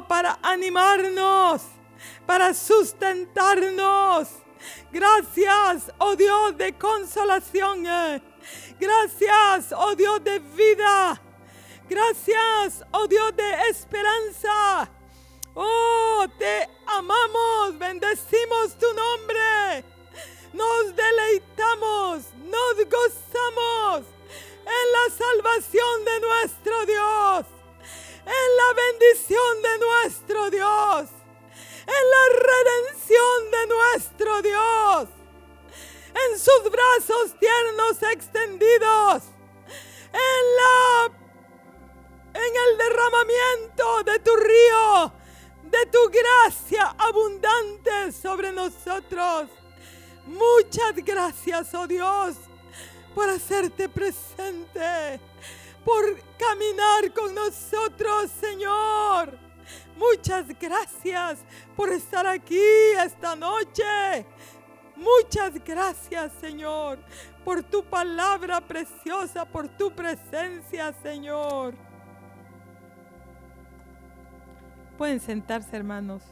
para animarnos, para sustentarnos. Gracias, oh Dios de consolación. Gracias, oh Dios de vida. Gracias, oh Dios de esperanza. Oh, te amamos, bendecimos tu nombre. Nos deleitamos, nos gozamos en la salvación de nuestro Dios, en la bendición de nuestro Dios, en la redención de nuestro Dios, en sus brazos tiernos extendidos, en la en el derramamiento de tu río, de tu gracia abundante sobre nosotros. Muchas gracias, oh Dios, por hacerte presente, por caminar con nosotros, Señor. Muchas gracias por estar aquí esta noche. Muchas gracias, Señor, por tu palabra preciosa, por tu presencia, Señor. Pueden sentarse, hermanos.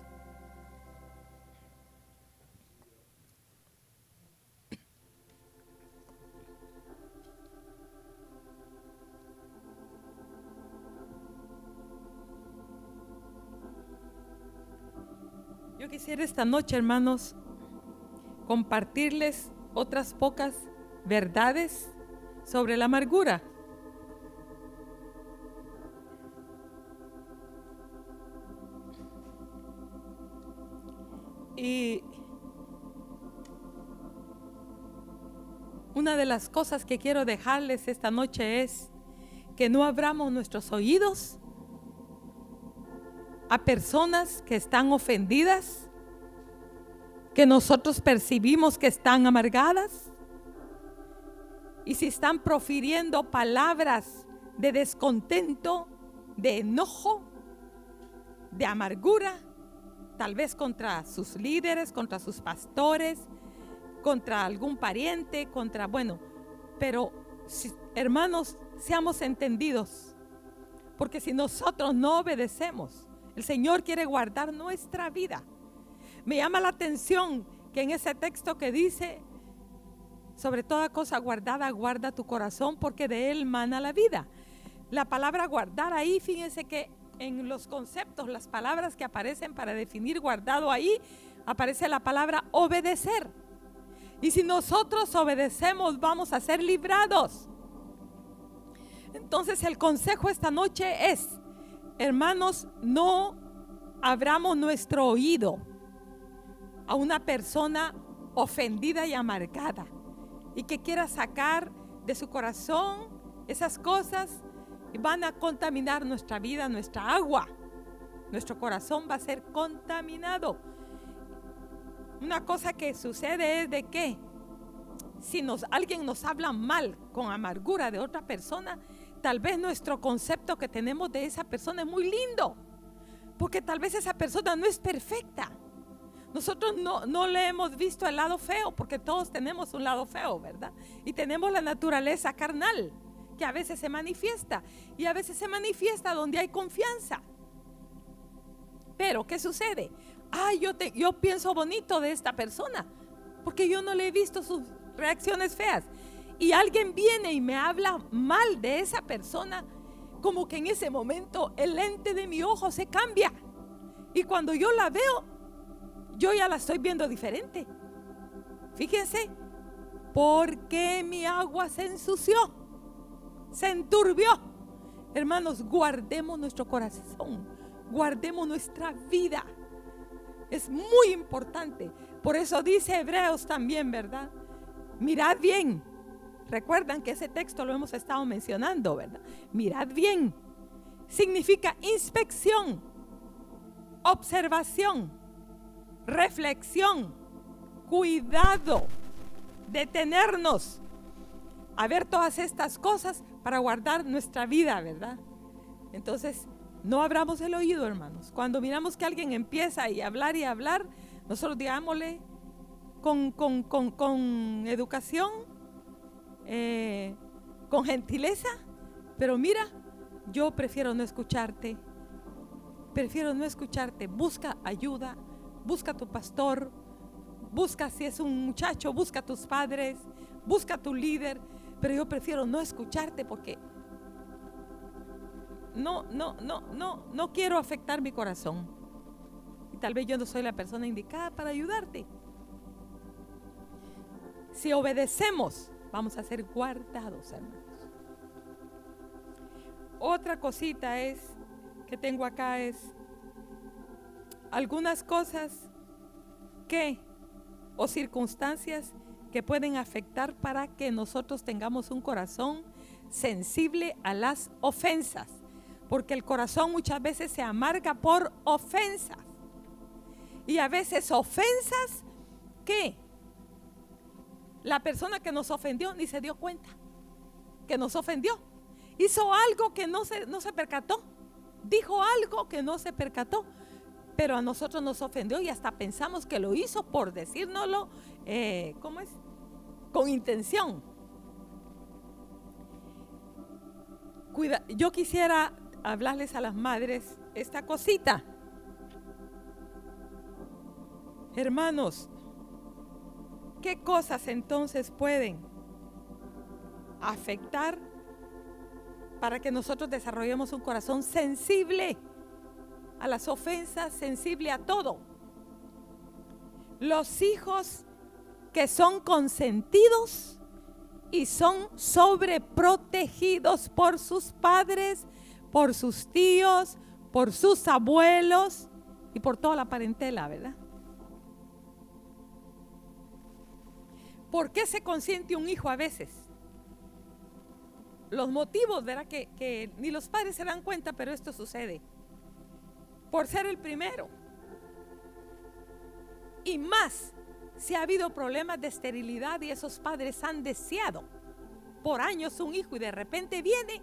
Quisiera esta noche, hermanos, compartirles otras pocas verdades sobre la amargura. Y una de las cosas que quiero dejarles esta noche es que no abramos nuestros oídos a personas que están ofendidas, que nosotros percibimos que están amargadas. Y si están profiriendo palabras de descontento, de enojo, de amargura, tal vez contra sus líderes, contra sus pastores, contra algún pariente, contra, bueno, pero hermanos, seamos entendidos, porque si nosotros no obedecemos, el Señor quiere guardar nuestra vida. Me llama la atención que en ese texto que dice, sobre toda cosa guardada, guarda tu corazón porque de él mana la vida. La palabra guardar ahí, fíjense que en los conceptos, las palabras que aparecen para definir guardado ahí, aparece la palabra obedecer. Y si nosotros obedecemos, vamos a ser librados. Entonces el consejo esta noche es, hermanos, no abramos nuestro oído a una persona ofendida y amargada y que quiera sacar de su corazón esas cosas y van a contaminar nuestra vida, nuestra agua. Nuestro corazón va a ser contaminado. Una cosa que sucede es de que si nos, alguien nos habla mal con amargura de otra persona, tal vez nuestro concepto que tenemos de esa persona es muy lindo, porque tal vez esa persona no es perfecta. Nosotros no, no, le hemos visto el lado feo, porque todos tenemos un lado feo, ¿verdad? Y tenemos la naturaleza carnal, que a veces se manifiesta, y a veces se manifiesta donde hay confianza. Pero, ¿qué sucede? Ay, yo, te, yo pienso bonito de esta persona, porque yo no le he visto sus reacciones feas y alguien viene y me habla mal de esa persona, como que en ese momento el lente de mi ojo se cambia. Y cuando yo la veo, yo ya la estoy viendo diferente. Fíjense, porque mi agua se ensució, se enturbió. Hermanos, guardemos nuestro corazón, guardemos nuestra vida. Es muy importante. Por eso dice Hebreos también, ¿verdad? Mirad bien Recuerdan que ese texto lo hemos estado mencionando, ¿verdad? Mirad bien. Significa inspección, observación, reflexión, cuidado, detenernos a ver todas estas cosas para guardar nuestra vida, ¿verdad? Entonces, no abramos el oído, hermanos. Cuando miramos que alguien empieza a hablar y hablar, nosotros digámosle con, con, con, con educación, eh, con gentileza, pero mira, yo prefiero no escucharte. prefiero no escucharte. Busca ayuda, busca a tu pastor, busca si es un muchacho, busca a tus padres, busca a tu líder, pero yo prefiero no escucharte porque no, no, no, no, no quiero afectar mi corazón. Y tal vez yo no soy la persona indicada para ayudarte. Si obedecemos, vamos a ser guardados, hermanos. Otra cosita es que tengo acá es algunas cosas que o circunstancias que pueden afectar para que nosotros tengamos un corazón sensible a las ofensas. Porque el corazón muchas veces se amarga por ofensas. Y a veces ofensas que la persona que nos ofendió ni se dio cuenta que nos ofendió. Hizo algo que no se, no se percató. Dijo algo que no se percató. Pero a nosotros nos ofendió y hasta pensamos que lo hizo por decírnoslo, eh, ¿cómo es? Con intención. Cuida, yo quisiera hablarles a las madres esta cosita. Hermanos, ¿Qué cosas entonces pueden afectar para que nosotros desarrollemos un corazón sensible a las ofensas, sensible a todo? Los hijos que son consentidos y son sobreprotegidos por sus padres, por sus tíos, por sus abuelos y por toda la parentela, ¿verdad? ¿Por qué se consiente un hijo a veces? Los motivos, ¿verdad? Que, que ni los padres se dan cuenta, pero esto sucede. Por ser el primero. Y más si ha habido problemas de esterilidad y esos padres han deseado por años un hijo y de repente viene,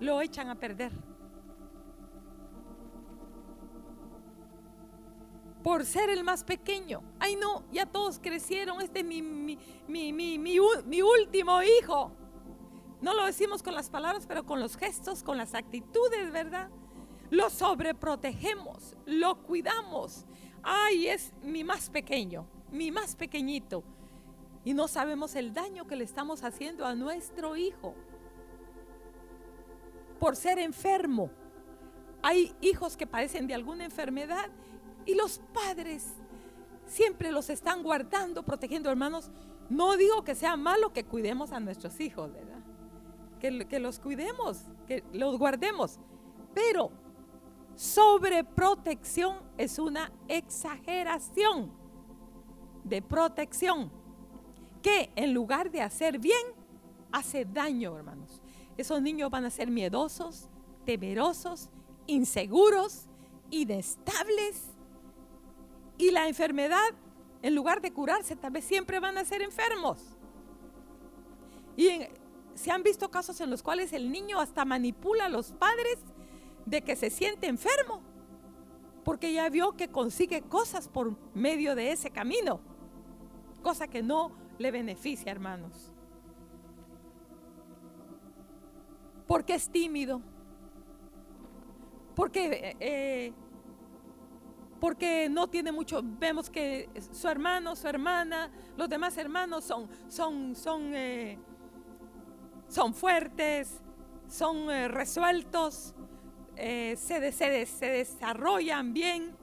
lo echan a perder. Por ser el más pequeño. Ay, no, ya todos crecieron, este es mi, mi, mi, mi, último hijo. No lo decimos con las palabras, pero con los gestos, con las actitudes, ¿verdad? Lo sobreprotegemos, lo cuidamos. Ay, es mi más pequeño, mi más pequeñito. Y no sabemos el daño que le estamos haciendo a nuestro hijo por ser enfermo. Hay hijos que padecen de alguna enfermedad y los padres siempre los están guardando, protegiendo, hermanos. No digo que sea malo que cuidemos a nuestros hijos, ¿verdad? Que, los cuidemos, que los guardemos. Pero sobreprotección es una exageración de protección que en lugar de hacer bien, hace daño, hermanos. Esos niños van a ser miedosos, temerosos, inseguros, inestables y la enfermedad, en lugar de curarse, tal vez siempre van a ser enfermos. Y se han visto casos en los cuales el niño hasta manipula a los padres de que se siente enfermo, porque ya vio que consigue cosas por medio de ese camino, cosa que no le beneficia, hermanos. Porque es tímido, porque eh, eh, porque no tiene mucho, vemos que su hermano, su hermana, los demás hermanos son, son, son, eh, son fuertes, son eh, resueltos, eh, se, se, se desarrollan bien,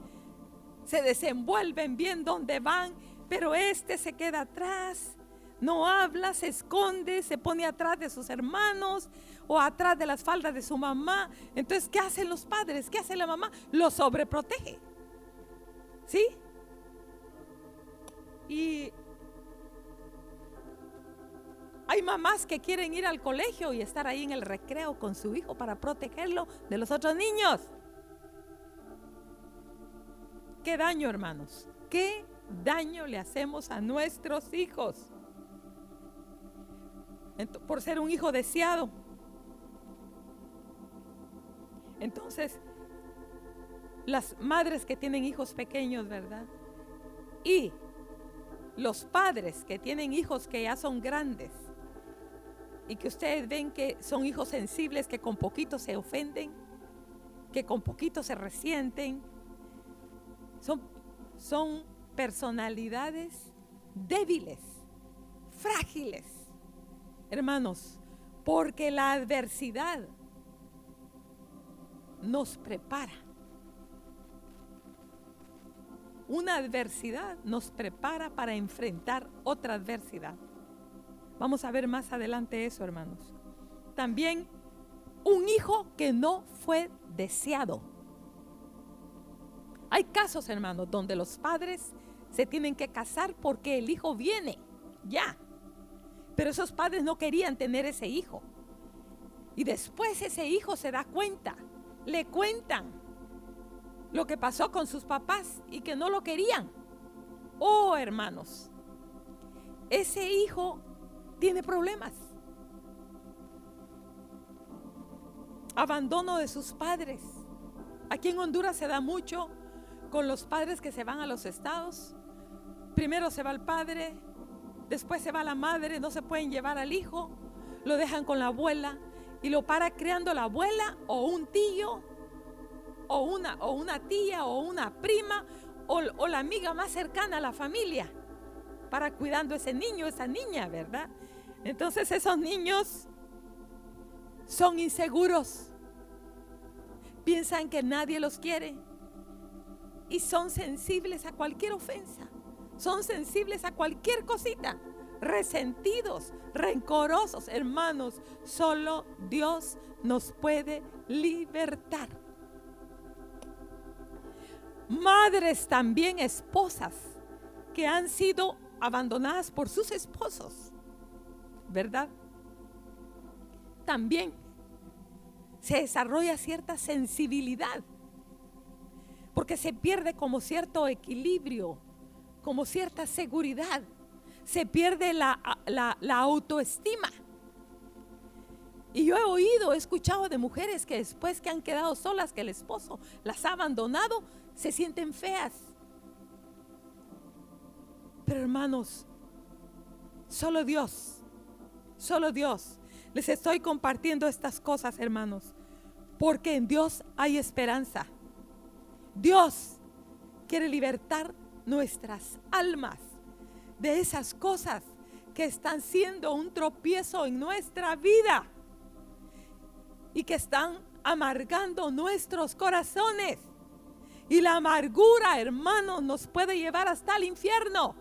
se desenvuelven bien donde van, pero este se queda atrás, no habla, se esconde, se pone atrás de sus hermanos o atrás de las faldas de su mamá. Entonces, ¿qué hacen los padres? ¿Qué hace la mamá? Lo sobreprotege. ¿Sí? Y hay mamás que quieren ir al colegio y estar ahí en el recreo con su hijo para protegerlo de los otros niños. ¿Qué daño, hermanos? ¿Qué daño le hacemos a nuestros hijos? Por ser un hijo deseado. Entonces, las madres que tienen hijos pequeños, ¿verdad? Y los padres que tienen hijos que ya son grandes y que ustedes ven que son hijos sensibles que con poquito se ofenden. que con poquito se resienten. Son, son personalidades débiles, frágiles, hermanos, porque la adversidad nos prepara. Una adversidad nos prepara para enfrentar otra adversidad. Vamos a ver más adelante eso, hermanos. También un hijo que no fue deseado. Hay casos, hermanos, donde los padres se tienen que casar porque el hijo viene, ya. Pero esos padres no querían tener ese hijo. Y después ese hijo se da cuenta, le cuentan lo que pasó con sus papás y que no lo querían. Oh, hermanos, ese hijo tiene problemas. Abandono de sus padres. Aquí en Honduras se da mucho con los padres que se van a los estados. Primero se va el padre, después se va la madre, no se pueden llevar al hijo, lo dejan con la abuela y lo para criando la abuela o un tío o una, o una tía o una prima o, la amiga más cercana a la familia para cuidando ese niño, esa niña, ¿verdad? Entonces esos niños son inseguros, piensan que nadie los quiere y son sensibles a cualquier ofensa, son sensibles a cualquier cosita, resentidos, rencorosos. Hermanos, solo Dios nos puede libertar. Madres también esposas que han sido abandonadas por sus esposos ¿verdad? También se desarrolla cierta sensibilidad, porque se pierde como cierto equilibrio, como cierta seguridad, se pierde la, la autoestima. Y yo he oído, he escuchado de mujeres que después que han quedado solas, que el esposo las ha abandonado, se sienten feas. Pero hermanos, solo Dios Solo Dios. Les estoy compartiendo estas cosas, hermanos, porque en Dios hay esperanza. Dios quiere libertar nuestras almas de esas cosas que están siendo un tropiezo en nuestra vida y que están amargando nuestros corazones. Y la amargura, hermanos, nos puede llevar hasta el infierno,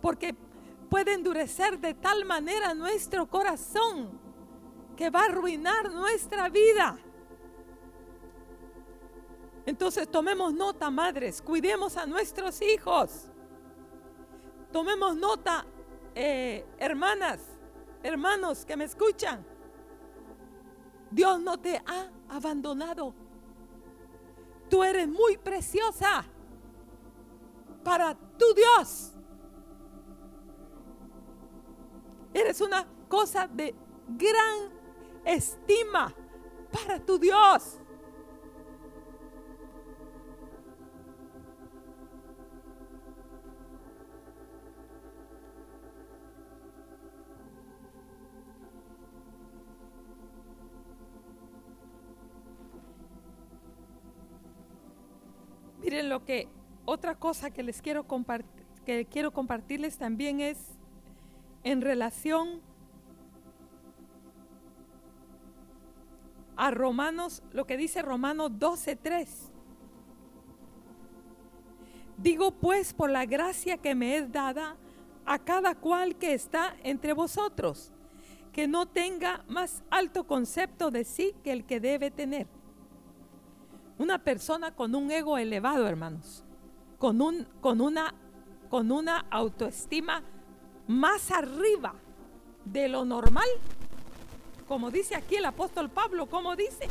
porque puede endurecer de tal manera nuestro corazón que va a arruinar nuestra vida. Entonces tomemos nota, madres, cuidemos a nuestros hijos. Tomemos nota, eh, hermanas, hermanos que me escuchan. Dios no te ha abandonado. Tú eres muy preciosa para tu Dios. Eres una cosa de gran estima para tu Dios. Miren lo que otra cosa que les quiero compartir, que quiero compartirles también es en relación a Romanos, lo que dice Romanos 12:3. Digo pues por la gracia que me es dada a cada cual que está entre vosotros, que no tenga más alto concepto de sí que el que debe tener. Una persona con un ego elevado, hermanos, con, un, con, una, con una autoestima más arriba de lo normal, como dice aquí el apóstol Pablo, como dice.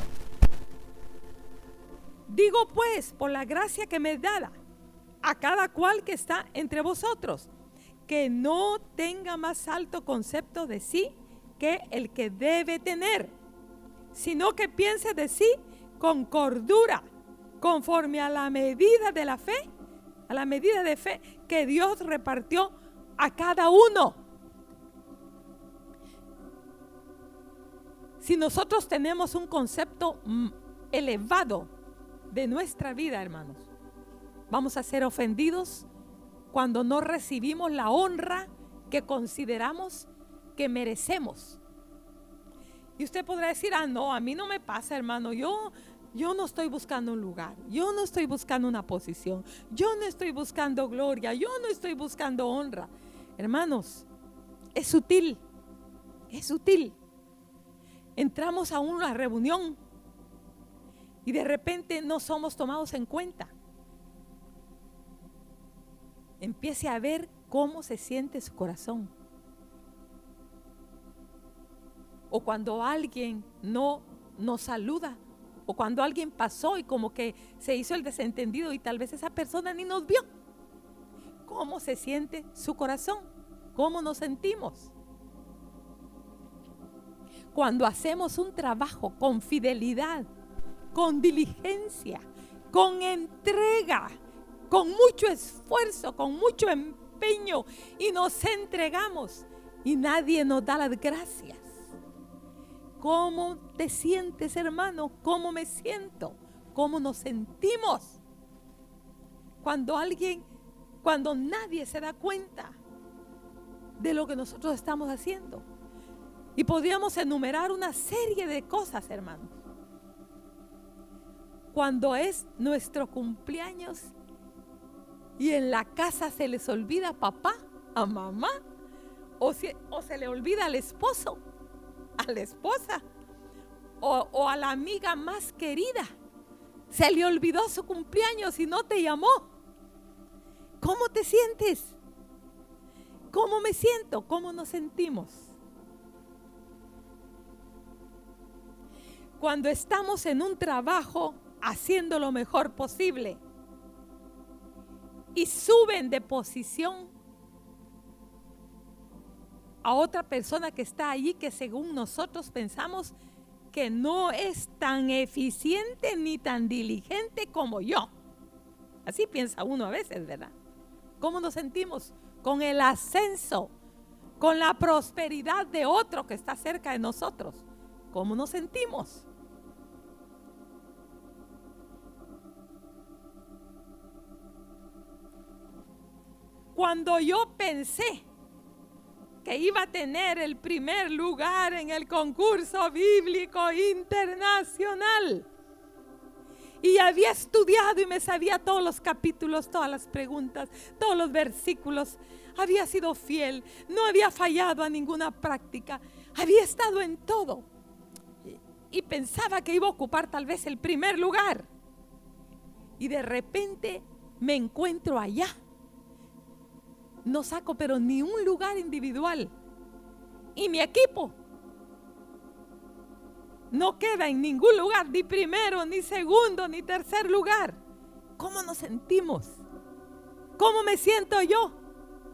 Digo pues, por la gracia que me dada a cada cual que está entre vosotros, que no tenga más alto concepto de sí que el que debe tener, sino que piense de sí con cordura, conforme a la medida de la fe, a la medida de fe que Dios repartió a cada uno. Si nosotros tenemos un concepto mm, elevado de nuestra vida, hermanos. Vamos a ser ofendidos cuando no recibimos la honra que consideramos que merecemos. Y usted podrá decir, ah, no, a mí no me pasa, hermano. Yo, yo no estoy buscando un lugar. Yo no estoy buscando una posición. Yo no estoy buscando gloria. Yo no estoy buscando honra. Hermanos, es sutil. Es sutil. Entramos a una reunión y de repente no somos tomados en cuenta. Empiece a ver cómo se siente su corazón. O cuando alguien no nos saluda. Cuando alguien pasó y como que se hizo el desentendido y tal vez esa persona ni nos vio. ¿Cómo se siente su corazón? ¿Cómo nos sentimos? Cuando hacemos un trabajo con fidelidad, con diligencia, con entrega, con mucho esfuerzo, con mucho empeño y nos entregamos y nadie nos da las gracias. ¿Cómo te sientes, hermano? ¿Cómo me siento? ¿Cómo nos sentimos? Cuando alguien, cuando nadie se da cuenta de lo que nosotros estamos haciendo. Y podríamos enumerar una serie de cosas, hermanos cuando es nuestro cumpleaños y en la casa se les olvida a papá, a mamá, o, o se le olvida al esposo, a la esposa, o, o a la amiga más querida. Se le olvidó su cumpleaños y no te llamó. ¿Cómo te sientes? ¿Cómo me siento? ¿Cómo nos sentimos? Cuando estamos en un trabajo haciendo lo mejor posible y suben de posición a otra persona que está allí que según nosotros pensamos que no es tan eficiente ni tan diligente como yo. Así piensa uno a veces, ¿verdad? ¿Cómo nos sentimos? Con el ascenso, con la prosperidad de otro que está cerca de nosotros. ¿Cómo nos sentimos? Cuando yo pensé que iba a tener el primer lugar en el concurso bíblico internacional, y había estudiado y me sabía todos los capítulos, todas las preguntas, todos los versículos. Había sido fiel, no había fallado a ninguna práctica, había estado en todo. Y pensaba que iba a ocupar tal vez el primer lugar. Y de repente me encuentro allá no saco pero ni un lugar individual. Y mi equipo no queda en ningún lugar, ni primero, ni segundo, ni tercer lugar. ¿Cómo nos sentimos? ¿Cómo me siento yo?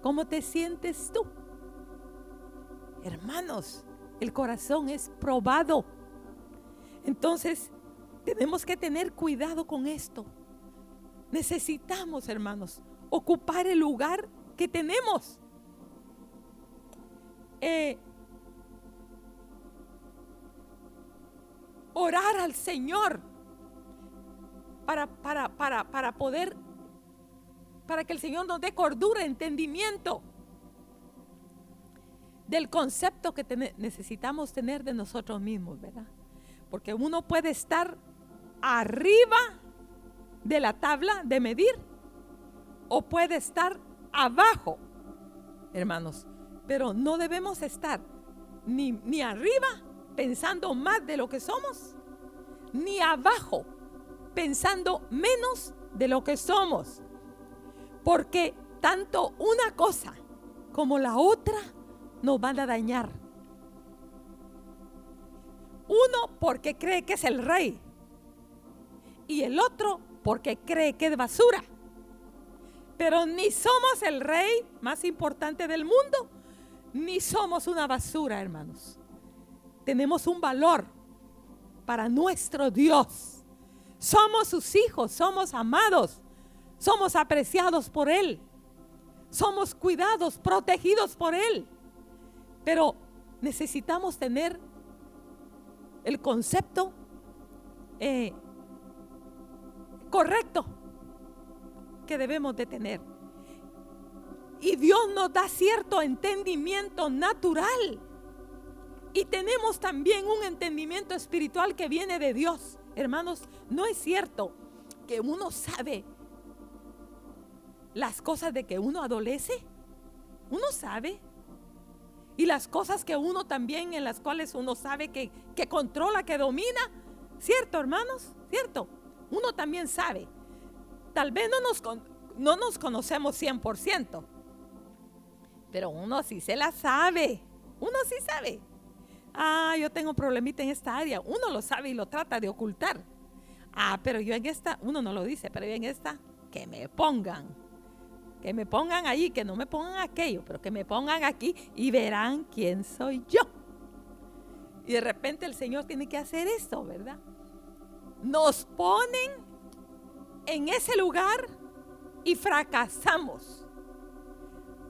¿Cómo te sientes tú? Hermanos, el corazón es probado. Entonces, tenemos que tener cuidado con esto. Necesitamos, hermanos, ocupar el lugar que tenemos. Eh, orar al Señor para, para, para, para poder, para que el Señor nos dé cordura, entendimiento del concepto que necesitamos tener de nosotros mismos, ¿verdad? Porque uno puede estar arriba de la tabla de medir o puede estar abajo, hermanos. Pero no debemos estar ni, ni arriba pensando más de lo que somos, ni abajo pensando menos de lo que somos. Porque tanto una cosa como la otra nos van a dañar. Uno porque cree que es el rey y el otro porque cree que es basura. Pero ni somos el rey más importante del mundo, ni somos una basura, hermanos. Tenemos un valor para nuestro Dios. Somos sus hijos, somos amados, somos apreciados por Él, somos cuidados, protegidos por Él. Pero necesitamos tener el concepto eh, correcto que debemos de tener. Y Dios nos da cierto entendimiento natural. Y tenemos también un entendimiento espiritual que viene de Dios. Hermanos, no es cierto que uno sabe las cosas de que uno adolece. Uno sabe. Y las cosas que uno también, en las cuales uno sabe que, que controla, que domina. ¿Cierto, hermanos? ¿Cierto? Uno también sabe. Tal vez no nos, no nos conocemos 100%, pero uno sí se la sabe. Uno sí sabe. Ah, yo tengo un problemita en esta área. Uno lo sabe y lo trata de ocultar. Ah, pero yo en esta, uno no lo dice, pero yo en esta, que me pongan. Que me pongan ahí, que no me pongan aquello, pero que me pongan aquí y verán quién soy yo. Y de repente el Señor tiene que hacer esto, ¿verdad? Nos ponen en ese lugar y fracasamos.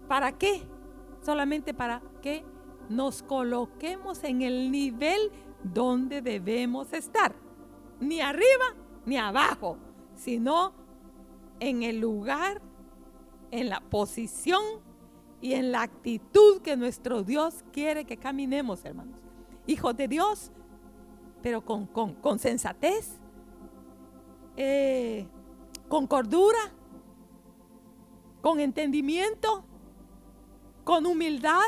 ¿Para qué? Solamente para que nos coloquemos en el nivel donde debemos estar. Ni arriba ni abajo, sino en el lugar, en la posición y en la actitud que nuestro Dios quiere que caminemos, hermanos. Hijos de Dios, pero con, con, sensatez, eh, con cordura, con entendimiento, con humildad,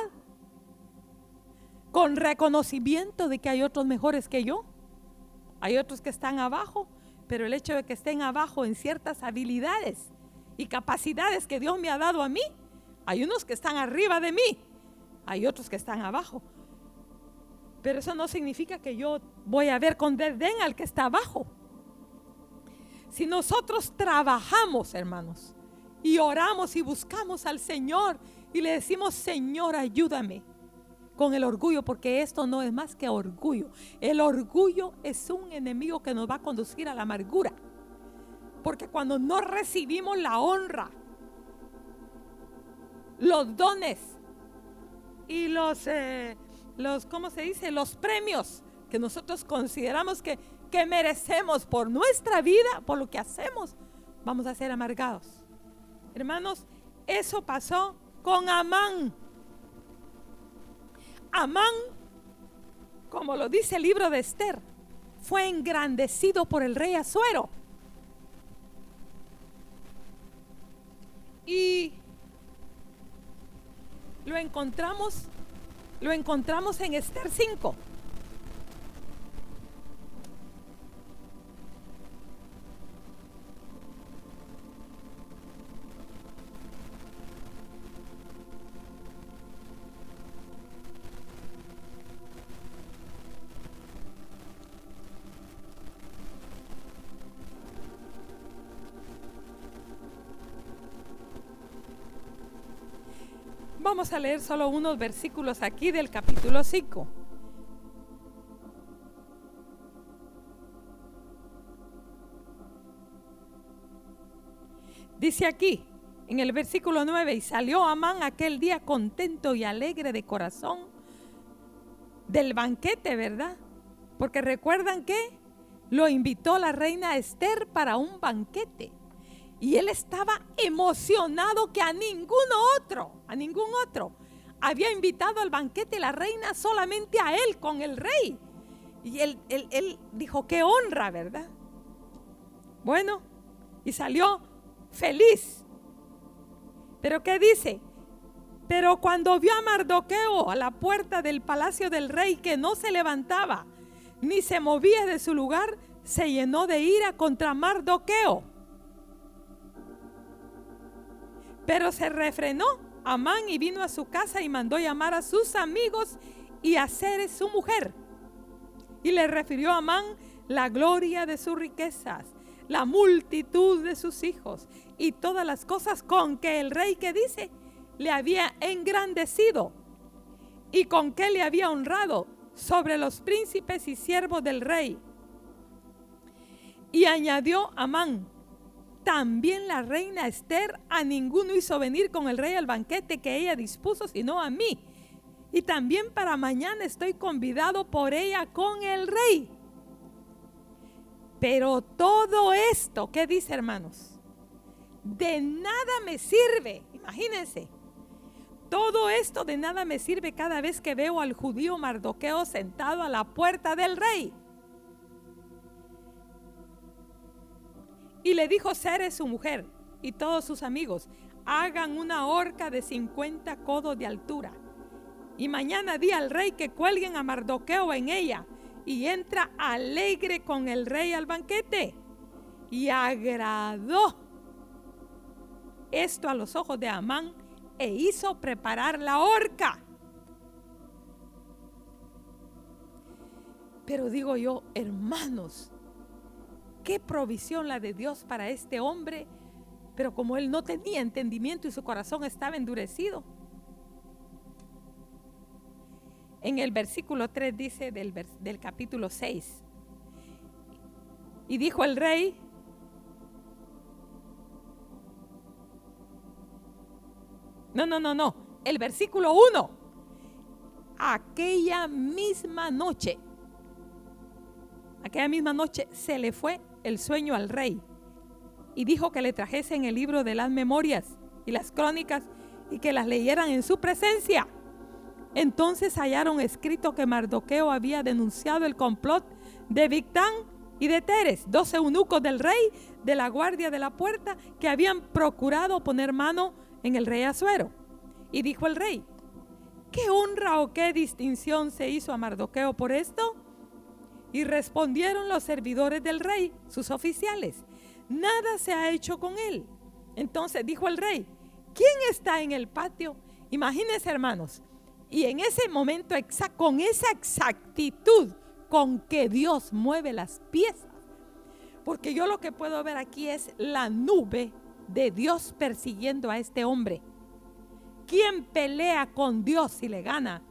con reconocimiento de que hay otros mejores que yo. Hay otros que están abajo, pero el hecho de que estén abajo en ciertas habilidades y capacidades que Dios me ha dado a mí, hay unos que están arriba de mí, hay otros que están abajo. Pero eso no significa que yo voy a ver con desdén al que está abajo. Si nosotros trabajamos, hermanos, y oramos y buscamos al Señor y le decimos, Señor, ayúdame con el orgullo, porque esto no es más que orgullo. El orgullo es un enemigo que nos va a conducir a la amargura. Porque cuando no recibimos la honra, los dones y los, eh, los ¿cómo se dice? Los premios que nosotros consideramos que, que merecemos por nuestra vida, por lo que hacemos, vamos a ser amargados. Hermanos, eso pasó con Amán. Amán, como lo dice el libro de Esther, fue engrandecido por el rey Azuero. Y lo encontramos, lo encontramos en Esther 5. Vamos a leer solo unos versículos aquí del capítulo 5. Dice aquí, en el versículo 9, y salió Amán aquel día contento y alegre de corazón del banquete, ¿verdad? Porque recuerdan que lo invitó la reina Esther para un banquete. Y él estaba emocionado que a ninguno otro, a ningún otro, había invitado al banquete la reina solamente a él con el rey. Y él, él, dijo, qué honra, ¿verdad? Bueno, y salió feliz. Pero ¿qué dice? Pero cuando vio a Mardoqueo a la puerta del palacio del rey que no se levantaba ni se movía de su lugar, se llenó de ira contra Mardoqueo Pero se refrenó Amán y vino a su casa y mandó llamar a sus amigos y a Ceres su mujer. Y le refirió a Amán la gloria de sus riquezas, la multitud de sus hijos y todas las cosas con que el rey que dice le había engrandecido y con que le había honrado sobre los príncipes y siervos del rey. Y añadió Amán, también la reina Esther a ninguno hizo venir con el rey al banquete que ella dispuso, sino a mí. Y también para mañana estoy convidado por ella con el rey. Pero todo esto, ¿qué dice hermanos? De nada me sirve, imagínense. Todo esto de nada me sirve cada vez que veo al judío Mardoqueo sentado a la puerta del rey. Y le dijo Ceres su mujer y todos sus amigos, hagan una horca de 50 codos de altura. Y mañana di al rey que cuelguen a Mardoqueo en ella y entra alegre con el rey al banquete. Y agradó esto a los ojos de Amán e hizo preparar la horca. Pero digo yo, hermanos, qué provisión la de Dios para este hombre, pero como él no tenía entendimiento y su corazón estaba endurecido. En el versículo 3 dice del, del capítulo 6, y dijo el rey, No, no, no, no. El versículo 1. Aquella misma noche, aquella misma noche se le fue el sueño al rey y dijo que le trajesen el libro de las memorias y las crónicas y que las leyeran en su presencia. Entonces hallaron escrito que Mardoqueo había denunciado el complot de Victán y de Teres, dos eunucos del rey de la guardia de la puerta que habían procurado poner mano en el rey Azuero. Y dijo el rey, ¿qué honra o qué distinción se hizo a Mardoqueo por esto? Y respondieron los servidores del rey, sus oficiales, nada se ha hecho con él. Entonces dijo el rey, ¿quién está en el patio? Imagínense hermanos, y en ese momento con esa exactitud con que Dios mueve las piezas, porque yo lo que puedo ver aquí es la nube de Dios persiguiendo a este hombre. ¿Quién pelea con Dios y le gana?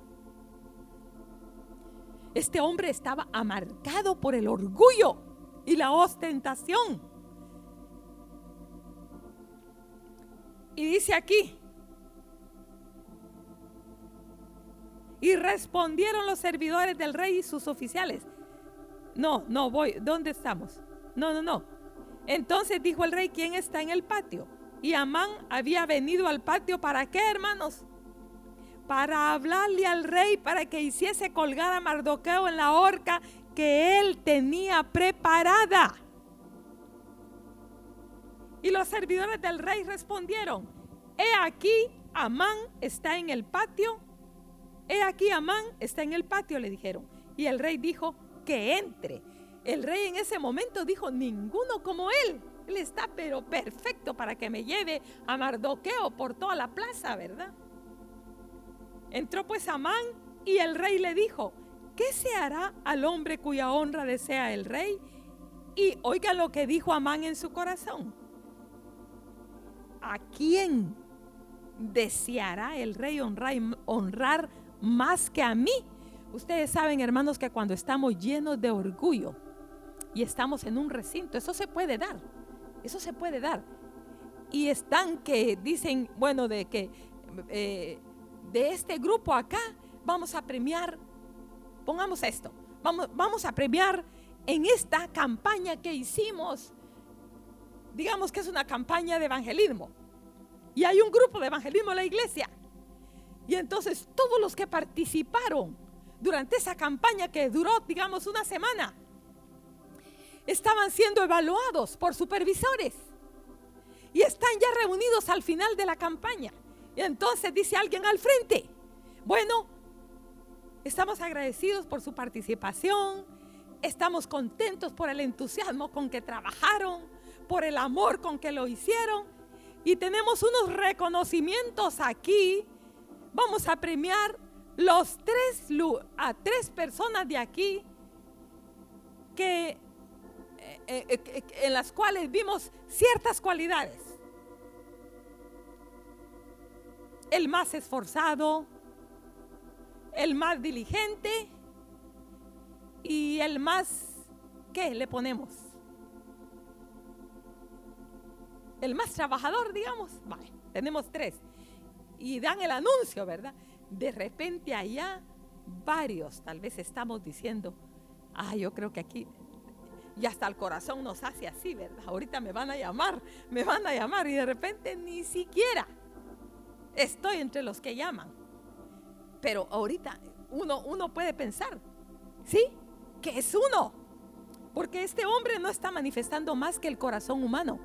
Este hombre estaba amarcado por el orgullo y la ostentación. Y dice aquí, y respondieron los servidores del rey y sus oficiales. No, no voy, ¿dónde estamos? No, no, no. Entonces dijo el rey, ¿quién está en el patio? Y Amán había venido al patio para qué, hermanos? Para hablarle al rey para que hiciese colgar a Mardoqueo en la horca que él tenía preparada. Y los servidores del rey respondieron, he aquí, Amán está en el patio. He aquí, Amán está en el patio, le dijeron. Y el rey dijo, que entre. El rey en ese momento dijo, ninguno como él. Él está pero perfecto para que me lleve a Mardoqueo por toda la plaza, ¿verdad? Entró pues Amán y el rey le dijo, ¿qué se hará al hombre cuya honra desea el rey? Y oiga lo que dijo Amán en su corazón. ¿A quién deseará el rey honrar, más que a mí? Ustedes saben, hermanos, que cuando estamos llenos de orgullo, y estamos en un recinto. Eso se puede dar. Eso se puede dar. Y están que dicen, bueno, de que eh, de este grupo acá vamos a premiar, pongamos esto, vamos, vamos a premiar en esta campaña que hicimos, digamos que es una campaña de evangelismo. Y hay un grupo de evangelismo en la iglesia. Y entonces todos los que participaron durante esa campaña que duró, digamos, una semana, estaban siendo evaluados por supervisores y están ya reunidos al final de la campaña. Y entonces dice alguien al frente, bueno, estamos agradecidos por su participación, estamos contentos por el entusiasmo con que trabajaron, por el amor con que lo hicieron y tenemos unos reconocimientos aquí. Vamos a premiar tres a tres personas de aquí que eh, eh, en las cuales vimos ciertas cualidades. El más esforzado, el más diligente y el más, ¿qué le ponemos? El más trabajador, digamos. Vale, tenemos tres. Y dan el anuncio, ¿verdad? De repente allá varios, tal vez estamos diciendo, ah, yo creo que aquí Y hasta el corazón nos hace así, ¿verdad? Ahorita me van a llamar, me van a llamar y de repente ni siquiera estoy entre los que llaman. Pero ahorita uno, uno puede pensar, ¿sí? Que es uno. Porque este hombre no está manifestando más que el corazón humano.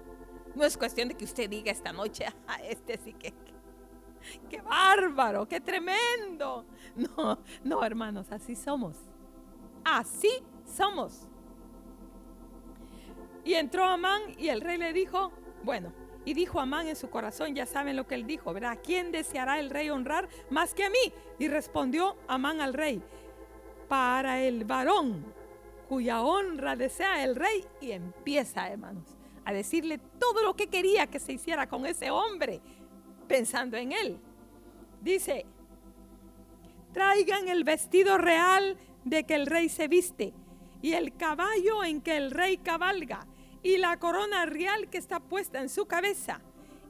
No es cuestión de que usted diga esta noche, a ah, este sí que, qué bárbaro, qué tremendo. No, no, hermanos, así somos. Así somos. Y entró Amán y el rey le dijo, bueno, y dijo Amán en su corazón, ya saben lo que él dijo, ¿verdad? ¿Quién deseará el rey honrar más que a mí? Y respondió Amán al rey, para el varón cuya honra desea el rey. Y empieza, hermanos, a decirle todo lo que quería que se hiciera con ese hombre, pensando en él. Dice, traigan el vestido real de que el rey se viste y el caballo en que el rey cabalga y la corona real que está puesta en su cabeza,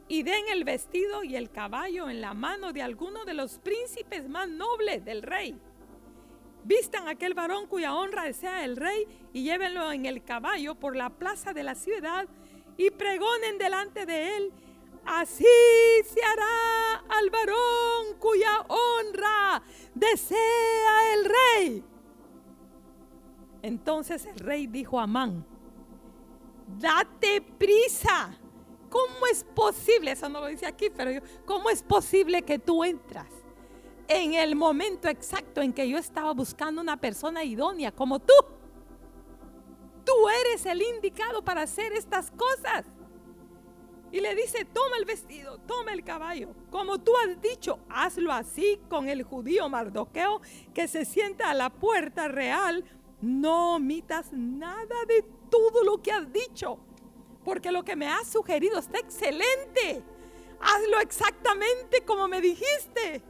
y den el vestido y el caballo en la mano de alguno de los príncipes más nobles del rey. Vistan aquel varón cuya honra desea el rey y llévenlo en el caballo por la plaza de la ciudad y pregonen delante de él. Así se hará al varón cuya honra desea el rey. Entonces el rey dijo a Amán, date prisa. ¿Cómo es posible? Eso no lo dice aquí, pero yo, ¿cómo es posible que tú entras en el momento exacto en que yo estaba buscando una persona idónea como tú? Tú eres el indicado para hacer estas cosas. Y le dice, toma el vestido, toma el caballo. Como tú has dicho, hazlo así con el judío Mardoqueo que se sienta a la puerta real. No omitas nada de todo lo que has dicho, porque lo que me has sugerido está excelente. Hazlo exactamente como me dijiste.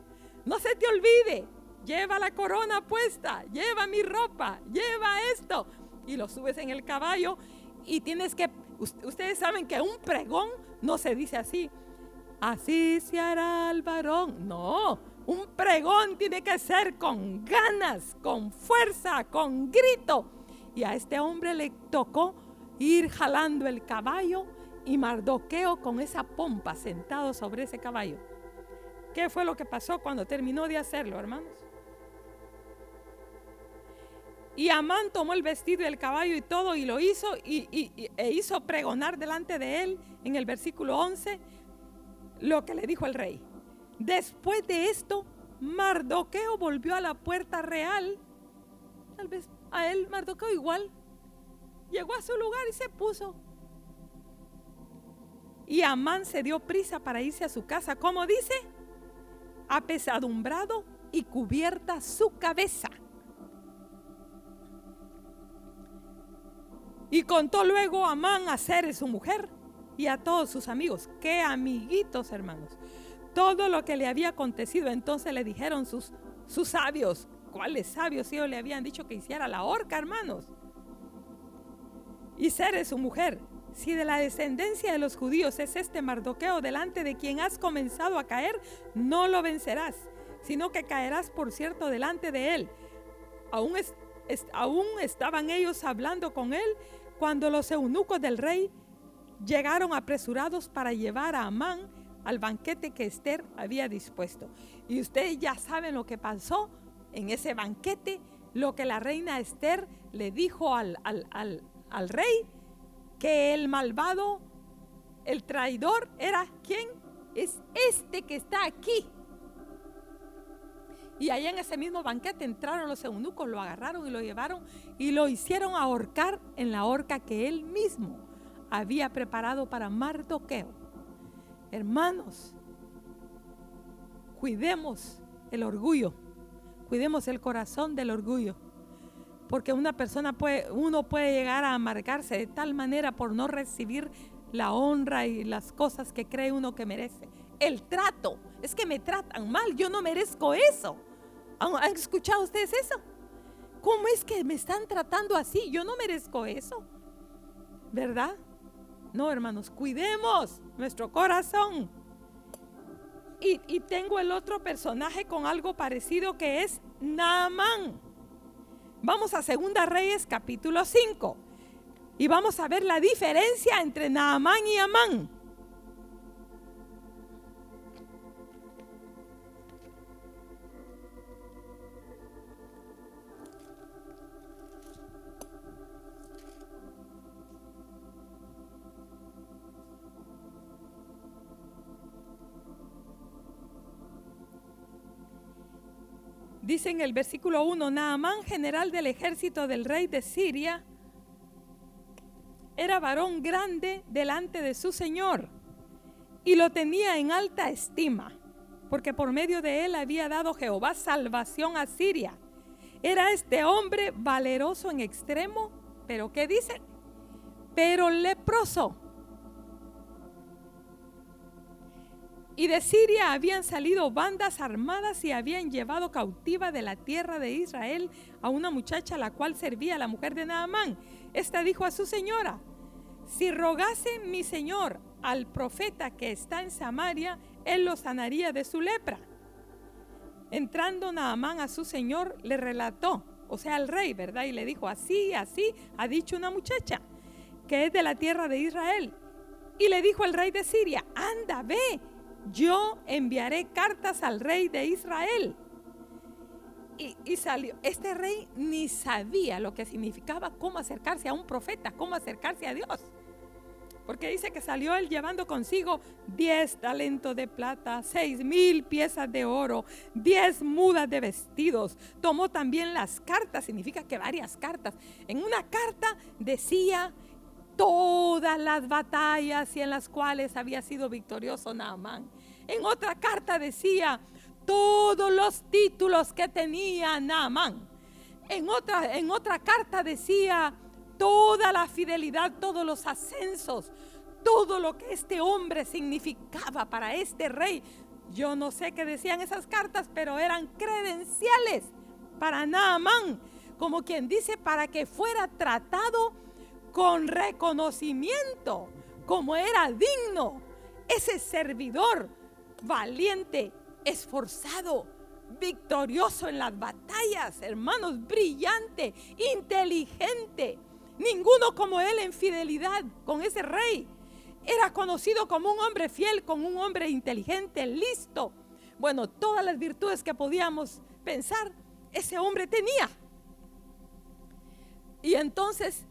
No se te olvide. Lleva la corona puesta, lleva mi ropa, lleva esto. Y lo subes en el caballo y tienes que, ustedes saben que un pregón no se dice así. Así se hará el varón. No, un pregón tiene que ser con ganas, con fuerza, con grito. Y a este hombre le tocó ir jalando el caballo y Mardoqueo con esa pompa sentado sobre ese caballo. ¿Qué fue lo que pasó cuando terminó de hacerlo, hermanos? Y Amán tomó el vestido y el caballo y todo y lo hizo y, e hizo pregonar delante de él en el versículo 11 lo que le dijo el rey. Después de esto, Mardoqueo volvió a la puerta real. Tal vez a él Mardoqueo igual. Llegó a su lugar y se puso. Y Amán se dio prisa para irse a su casa. como dice? Apesadumbrado y cubierta su cabeza. Y contó luego a Amán a Ceres, su mujer, y a todos sus amigos. Qué amiguitos, hermanos. Todo lo que le había acontecido. Entonces le dijeron sus, sus sabios, ¿Cuáles sabios ellos le habían dicho que hiciera la horca, hermanos? Y Ceres, su mujer, si de la descendencia de los judíos es este Mardoqueo delante de quien has comenzado a caer, no lo vencerás, sino que caerás por cierto delante de él. Aún, aún estaban ellos hablando con él cuando los eunucos del rey llegaron apresurados para llevar a Amán al banquete que Esther había dispuesto. Y ustedes ya saben lo que pasó en ese banquete lo que la reina Esther le dijo al, al, rey, que el malvado, el traidor era quién? Es este que está aquí. Y allá en ese mismo banquete entraron los eunucos, lo agarraron y lo llevaron y lo hicieron ahorcar en la horca que él mismo había preparado para Mardoqueo. Hermanos, cuidemos el orgullo Cuidemos el corazón del orgullo. Porque una persona puede, uno puede llegar a amargarse de tal manera por no recibir la honra y las cosas que cree uno que merece. El trato, es que me tratan mal, yo no merezco eso. ¿Han, escuchado ustedes eso? ¿Cómo es que me están tratando así? Yo no merezco eso. ¿Verdad? No, hermanos, cuidemos nuestro corazón. Y, tengo el otro personaje con algo parecido que es Naamán. Vamos a Segunda Reyes capítulo 5. Y vamos a ver la diferencia entre Naamán y Amán. Dice en el versículo 1, Naamán, general del ejército del rey de Siria, era varón grande delante de su Señor y lo tenía en alta estima, porque por medio de él había dado Jehová salvación a Siria. Era este hombre valeroso en extremo, pero ¿qué dice? Pero leproso. Y de Siria habían salido bandas armadas y habían llevado cautiva de la tierra de Israel a una muchacha la cual servía a la mujer de Naamán. Esta dijo a su señora, si rogase mi señor al profeta que está en Samaria, él lo sanaría de su lepra. Entrando Naamán a su señor, le relató, o sea, al rey, ¿verdad? Y le dijo, así, así, ha dicho una muchacha que es de la tierra de Israel. Y le dijo el rey de Siria, anda, ve yo enviaré cartas al rey de Israel. Y, salió, este rey ni sabía lo que significaba cómo acercarse a un profeta, cómo acercarse a Dios. Porque dice que salió él llevando consigo 10 talentos de plata, seis mil piezas de oro, 10 mudas de vestidos. Tomó también las cartas, significa que varias cartas. En una carta decía todas las batallas y en las cuales había sido victorioso Naamán. En otra carta decía todos los títulos que tenía Naamán. En otra, en otra carta decía toda la fidelidad, todos los ascensos, todo lo que este hombre significaba para este rey. Yo no sé qué decían esas cartas, pero eran credenciales para Naamán, como quien dice, para que fuera tratado con reconocimiento, como era digno ese servidor valiente, esforzado, victorioso en las batallas, hermanos, brillante, inteligente. Ninguno como él en fidelidad con ese rey. Era conocido como un hombre fiel, como un hombre inteligente, listo. Bueno, todas las virtudes que podíamos pensar, ese hombre tenía. Y entonces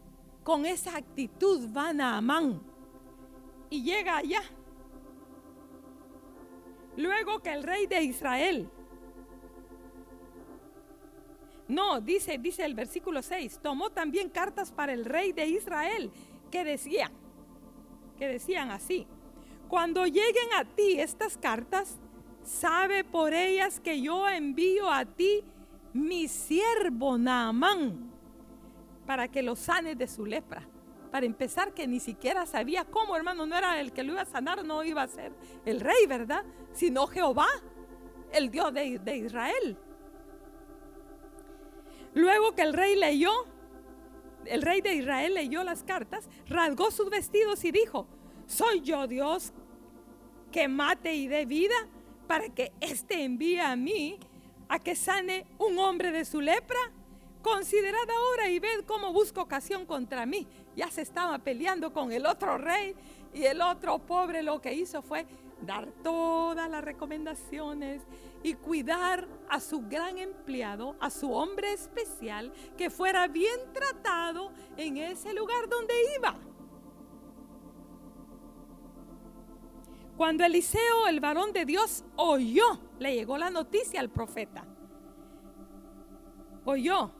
con esa actitud van a Amán y llega allá. Luego que el rey de Israel, no, dice, dice el versículo 6, tomó también cartas para el rey de Israel que decían, que decían así, cuando lleguen a ti estas cartas, sabe por ellas que yo envío a ti mi siervo Naamán para que lo sane de su lepra. Para empezar, que ni siquiera sabía cómo, hermano, no era el que lo iba a sanar, no iba a ser el rey, ¿verdad? Sino Jehová, el Dios de, de Israel. Luego que el rey leyó, el rey de Israel leyó las cartas, rasgó sus vestidos y dijo, ¿soy yo Dios que mate y dé vida para que éste envíe a mí a que sane un hombre de su lepra? Considerad ahora y ved cómo busco ocasión contra mí. Ya se estaba peleando con el otro rey y el otro pobre lo que hizo fue dar todas las recomendaciones y cuidar a su gran empleado, a su hombre especial, que fuera bien tratado en ese lugar donde iba. Cuando Eliseo, el varón de Dios, oyó, le llegó la noticia al profeta. Oyó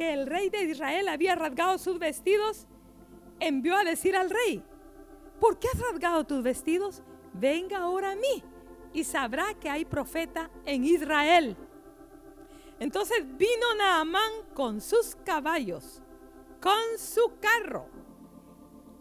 que el rey de Israel había rasgado sus vestidos, envió a decir al rey, ¿por qué has rasgado tus vestidos? Venga ahora a mí y sabrá que hay profeta en Israel. Entonces vino Naamán con sus caballos, con su carro.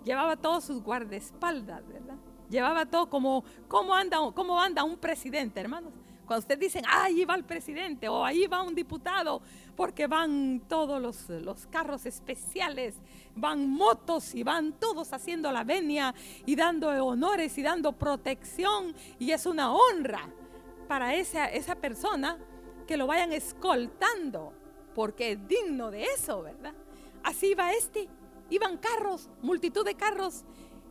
Llevaba todos sus guardaespaldas, ¿verdad? Llevaba todo como, ¿cómo anda, cómo anda un presidente, hermanos? Cuando ustedes dicen, ahí va el presidente o ahí va un diputado, porque van todos los, los, carros especiales, van motos y van todos haciendo la venia y dando honores y dando protección. Y es una honra para esa, esa persona que lo vayan escoltando, porque es digno de eso, ¿verdad? Así va este iban carros, multitud de carros,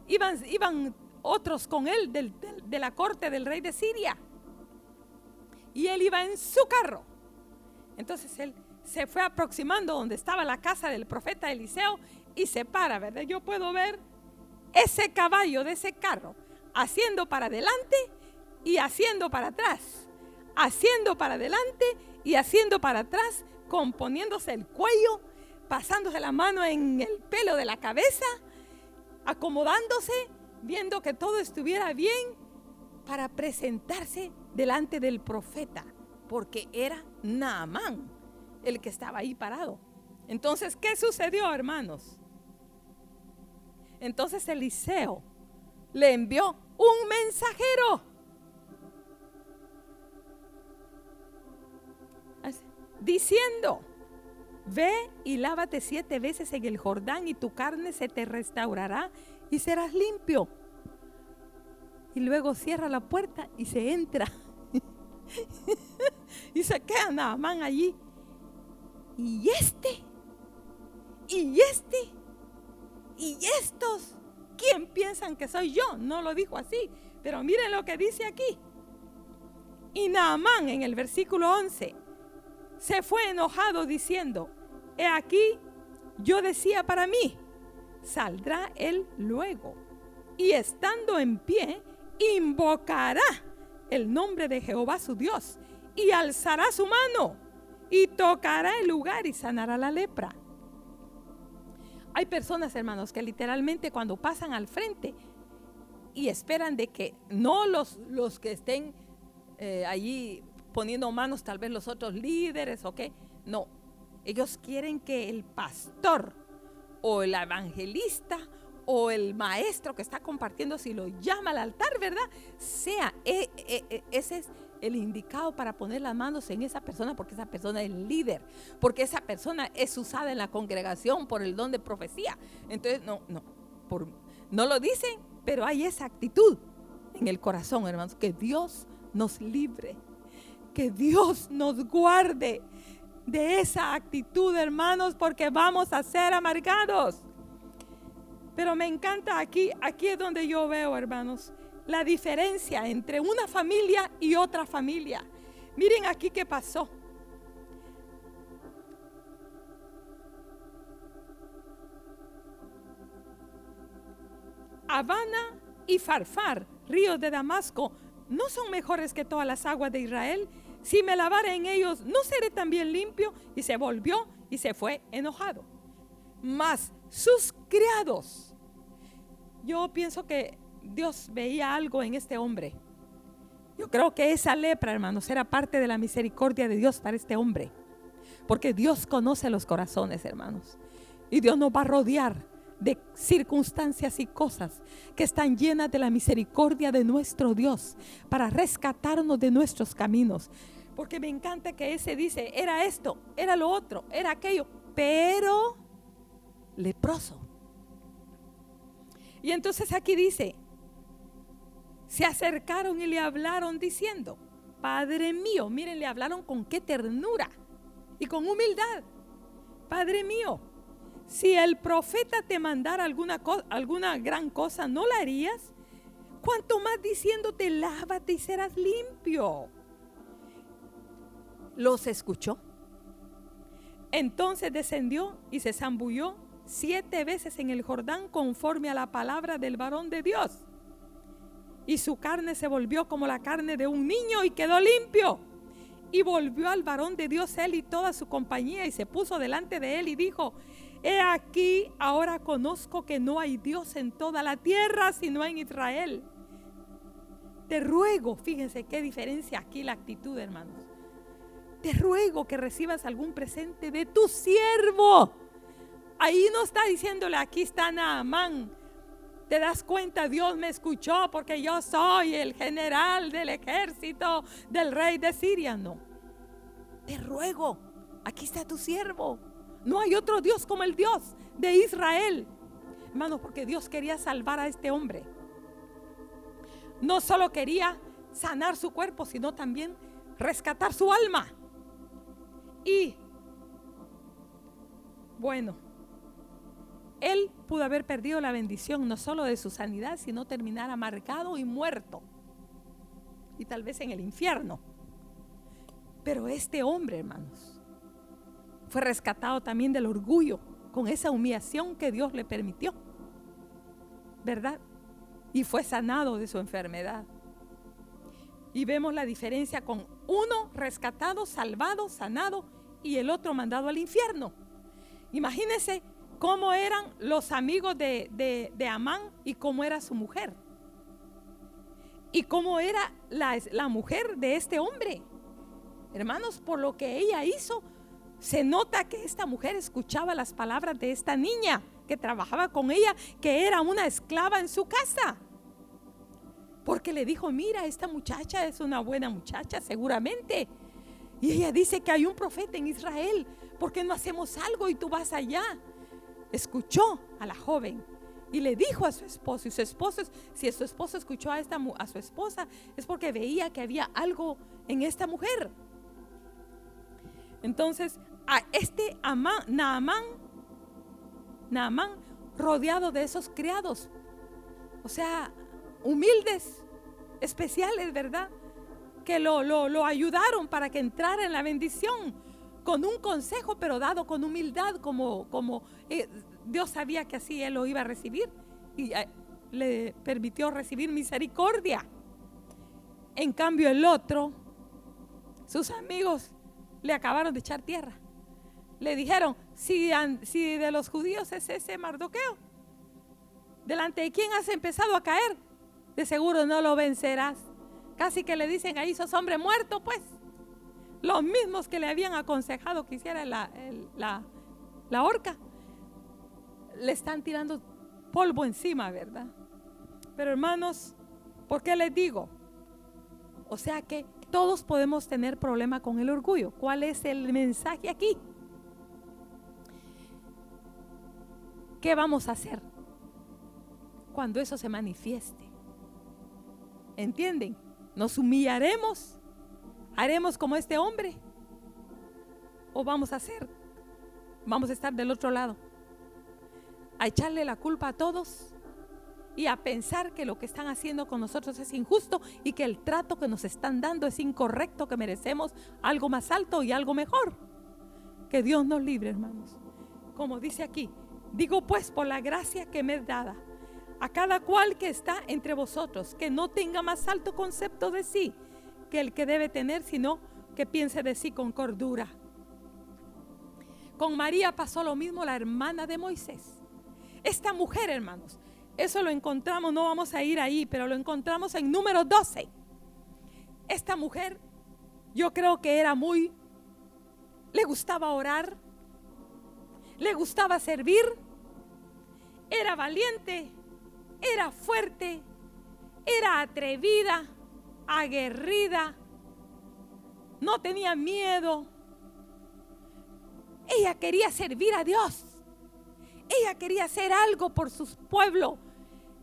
iban, iban otros con él de la corte del rey de Siria. Y él iba en su carro. Entonces él se fue aproximando donde estaba la casa del profeta Eliseo y se para, ¿verdad? Yo puedo ver ese caballo de ese carro haciendo para adelante y haciendo para atrás, haciendo para adelante y haciendo para atrás, componiéndose el cuello, pasándose la mano en el pelo de la cabeza, acomodándose, viendo que todo estuviera bien para presentarse delante del profeta, porque era Naamán el que estaba ahí parado. Entonces, ¿qué sucedió, hermanos? Entonces Eliseo le envió un mensajero. Diciendo, ve y lávate siete veces en el Jordán y tu carne se te restaurará y serás limpio. Y luego cierra la puerta y se entra. y se queda Naamán allí. Y este, y este, y estos, ¿quién piensan que soy yo? No lo dijo así, pero miren lo que dice aquí. Y Naamán en el versículo 11 se fue enojado diciendo, he aquí, yo decía para mí, saldrá él luego y estando en pie, invocará el nombre de Jehová su Dios y alzará su mano y tocará el lugar y sanará la lepra. Hay personas, hermanos, que literalmente cuando pasan al frente y esperan de que no los, los que estén eh, allí poniendo manos, tal vez los otros líderes o qué, no, ellos quieren que el pastor o el evangelista o el maestro que está compartiendo, si lo llama al altar, ¿verdad? Sea, e, e, e, ese es el indicado para poner las manos en esa persona porque esa persona es líder, porque esa persona es usada en la congregación por el don de profecía. Entonces, no, no, no lo dicen, pero hay esa actitud en el corazón, hermanos, que Dios nos libre, que Dios nos guarde de esa actitud, hermanos, porque vamos a ser amargados. Pero me encanta aquí, aquí es donde yo veo, hermanos, la diferencia entre una familia y otra familia. Miren aquí qué pasó. Habana y Farfar, ríos de Damasco, ¿no son mejores que todas las aguas de Israel? Si me lavare en ellos, ¿no seré también limpio? Y se volvió y se fue enojado. Mas sus criados, yo pienso que Dios veía algo en este hombre. Yo creo que esa lepra, hermanos, era parte de la misericordia de Dios para este hombre. Porque Dios conoce los corazones, hermanos. Y Dios nos va a rodear de circunstancias y cosas que están llenas de la misericordia de nuestro Dios para rescatarnos de nuestros caminos. Porque me encanta que ese dice, era esto, era lo otro, era aquello, pero leproso. Y entonces aquí dice, se acercaron y le hablaron diciendo, Padre mío, miren, le hablaron con qué ternura y con humildad. Padre mío, si el profeta te mandara alguna, alguna gran cosa, ¿no la harías? Cuanto más diciéndote, lávate y serás limpio. Los escuchó. Entonces descendió y se zambulló siete veces en el Jordán conforme a la palabra del varón de Dios y su carne se volvió como la carne de un niño y quedó limpio. Y volvió al varón de Dios él y toda su compañía y se puso delante de él y dijo, he aquí, ahora conozco que no hay Dios en toda la tierra sino en Israel. Te ruego, fíjense qué diferencia aquí la actitud, hermanos. Te ruego que recibas algún presente de tu siervo. Ahí no está diciéndole, aquí está Naamán, te das cuenta, Dios me escuchó porque yo soy el general del ejército del rey de Siria. No, te ruego, aquí está tu siervo. No hay otro Dios como el Dios de Israel. Hermanos, porque Dios quería salvar a este hombre. No solo quería sanar su cuerpo, sino también rescatar su alma. Y, bueno, él pudo haber perdido la bendición no solo de su sanidad, sino terminar amargado y muerto. Y tal vez en el infierno. Pero este hombre, hermanos, fue rescatado también del orgullo con esa humillación que Dios le permitió. ¿Verdad? Y fue sanado de su enfermedad. Y vemos la diferencia con uno rescatado, salvado, sanado y el otro mandado al infierno. Imagínense cómo eran los amigos de, de, Amán y cómo era su mujer. Y cómo era la, la mujer de este hombre. Hermanos, por lo que ella hizo, se nota que esta mujer escuchaba las palabras de esta niña que trabajaba con ella, que era una esclava en su casa. Porque le dijo, mira, esta muchacha es una buena muchacha, seguramente. Y ella dice que hay un profeta en Israel. ¿Por qué no hacemos algo y tú vas allá? Escuchó a la joven y le dijo a su esposo. Y su esposo, si su esposo escuchó a, esta, a su esposa, es porque veía que había algo en esta mujer. Entonces, a este Amán, Naamán, Naamán, rodeado de esos criados, o sea, humildes, especiales, ¿verdad? Que lo, lo, ayudaron para que entrara en la bendición con un consejo, pero dado con humildad, como, como eh, Dios sabía que así él lo iba a recibir y eh, le permitió recibir misericordia. En cambio, el otro, sus amigos le acabaron de echar tierra. Le dijeron, si, si de los judíos es ese Mardoqueo, delante de quién has empezado a caer, de seguro no lo vencerás. Casi que le dicen ahí, sos hombre muerto, pues. Los mismos que le habían aconsejado que hiciera la, la, la horca, le están tirando polvo encima, ¿verdad? Pero hermanos, ¿por qué les digo? O sea que todos podemos tener problema con el orgullo. ¿Cuál es el mensaje aquí? ¿Qué vamos a hacer cuando eso se manifieste? ¿Entienden? ¿Nos humillaremos? ¿Haremos como este hombre? ¿O vamos a hacer? Vamos a estar del otro lado. A echarle la culpa a todos y a pensar que lo que están haciendo con nosotros es injusto y que el trato que nos están dando es incorrecto, que merecemos algo más alto y algo mejor. Que Dios nos libre, hermanos. Como dice aquí, digo pues por la gracia que me es dada a cada cual que está entre vosotros, que no tenga más alto concepto de sí que el que debe tener, sino que piense de sí con cordura. Con María pasó lo mismo la hermana de Moisés. Esta mujer, hermanos, eso lo encontramos, no vamos a ir ahí, pero lo encontramos en número 12. Esta mujer, yo creo que era muy, le gustaba orar, le gustaba servir, era valiente, era fuerte, era atrevida, aguerrida, no tenía miedo. Ella quería servir a Dios. Ella quería hacer algo por su pueblo.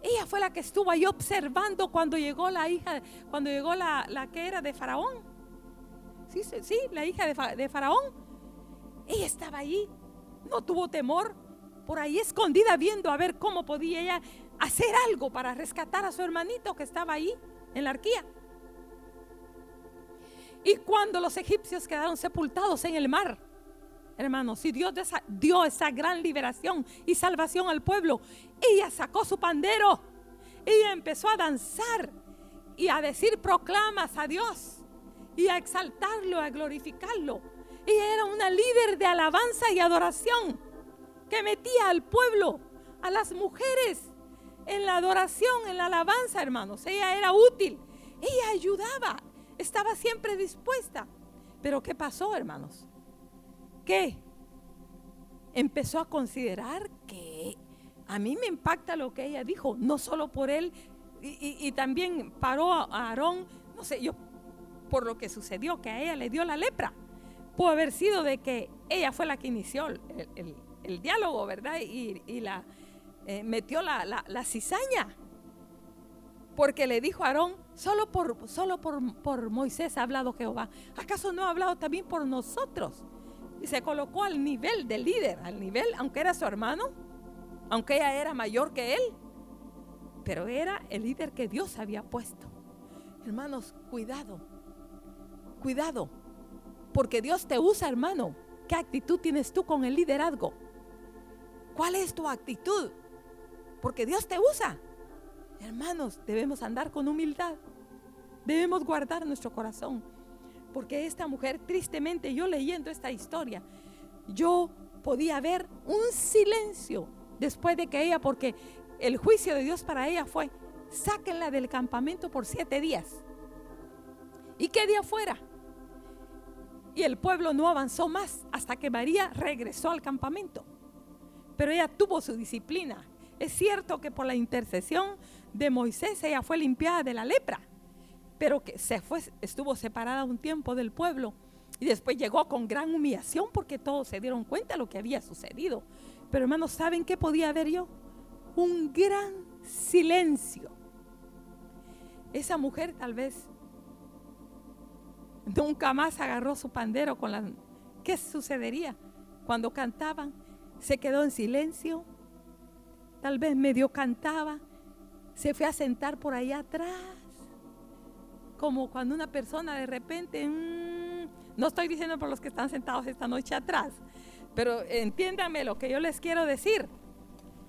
Ella fue la que estuvo ahí observando cuando llegó la hija, cuando llegó la, que era de Faraón. Sí, sí, la hija de, de Faraón. Ella estaba ahí, no tuvo temor, por ahí escondida viendo a ver cómo podía ella hacer algo para rescatar a su hermanito que estaba ahí en la arquía. Y cuando los egipcios quedaron sepultados en el mar, Hermanos, si Dios dio esa gran liberación y salvación al pueblo, ella sacó su pandero, ella empezó a danzar y a decir proclamas a Dios y a exaltarlo, a glorificarlo. Ella era una líder de alabanza y adoración que metía al pueblo, a las mujeres en la adoración, en la alabanza, hermanos. Ella era útil, ella ayudaba, estaba siempre dispuesta. Pero ¿qué pasó, hermanos? ¿Qué? Empezó a considerar que a mí me impacta lo que ella dijo, no solo por él, y, también paró a Aarón, no sé, yo, por lo que sucedió, que a ella le dio la lepra. Pudo haber sido de que ella fue la que inició el, diálogo, ¿verdad? Y, la eh, metió la, la, cizaña. Porque le dijo a Aarón, solo, por, solo por, por Moisés ha hablado Jehová. ¿Acaso no ha hablado también por nosotros? y se colocó al nivel del líder, al nivel, aunque era su hermano, aunque ella era mayor que él, pero era el líder que Dios había puesto. Hermanos, cuidado, cuidado, porque Dios te usa, hermano. ¿Qué actitud tienes tú con el liderazgo? ¿Cuál es tu actitud? Porque Dios te usa. Hermanos, debemos andar con humildad. Debemos guardar nuestro corazón. Porque esta mujer, tristemente, yo leyendo esta historia, yo podía ver un silencio después de que ella, porque el juicio de Dios para ella fue, sáquenla del campamento por siete días. ¿Y qué día fuera? Y el pueblo no avanzó más hasta que María regresó al campamento. Pero ella tuvo su disciplina. Es cierto que por la intercesión de Moisés ella fue limpiada de la lepra, pero que se fue, estuvo separada un tiempo del pueblo y después llegó con gran humillación porque todos se dieron cuenta de lo que había sucedido. Pero hermanos, ¿saben qué podía ver yo? Un gran silencio. Esa mujer tal vez nunca más agarró su pandero con la... ¿Qué sucedería? Cuando cantaban, se quedó en silencio, tal vez medio cantaba, se fue a sentar por allá atrás, como cuando una persona de repente, mm, no estoy diciendo por los que están sentados esta noche atrás, pero entiéndame lo que yo les quiero decir,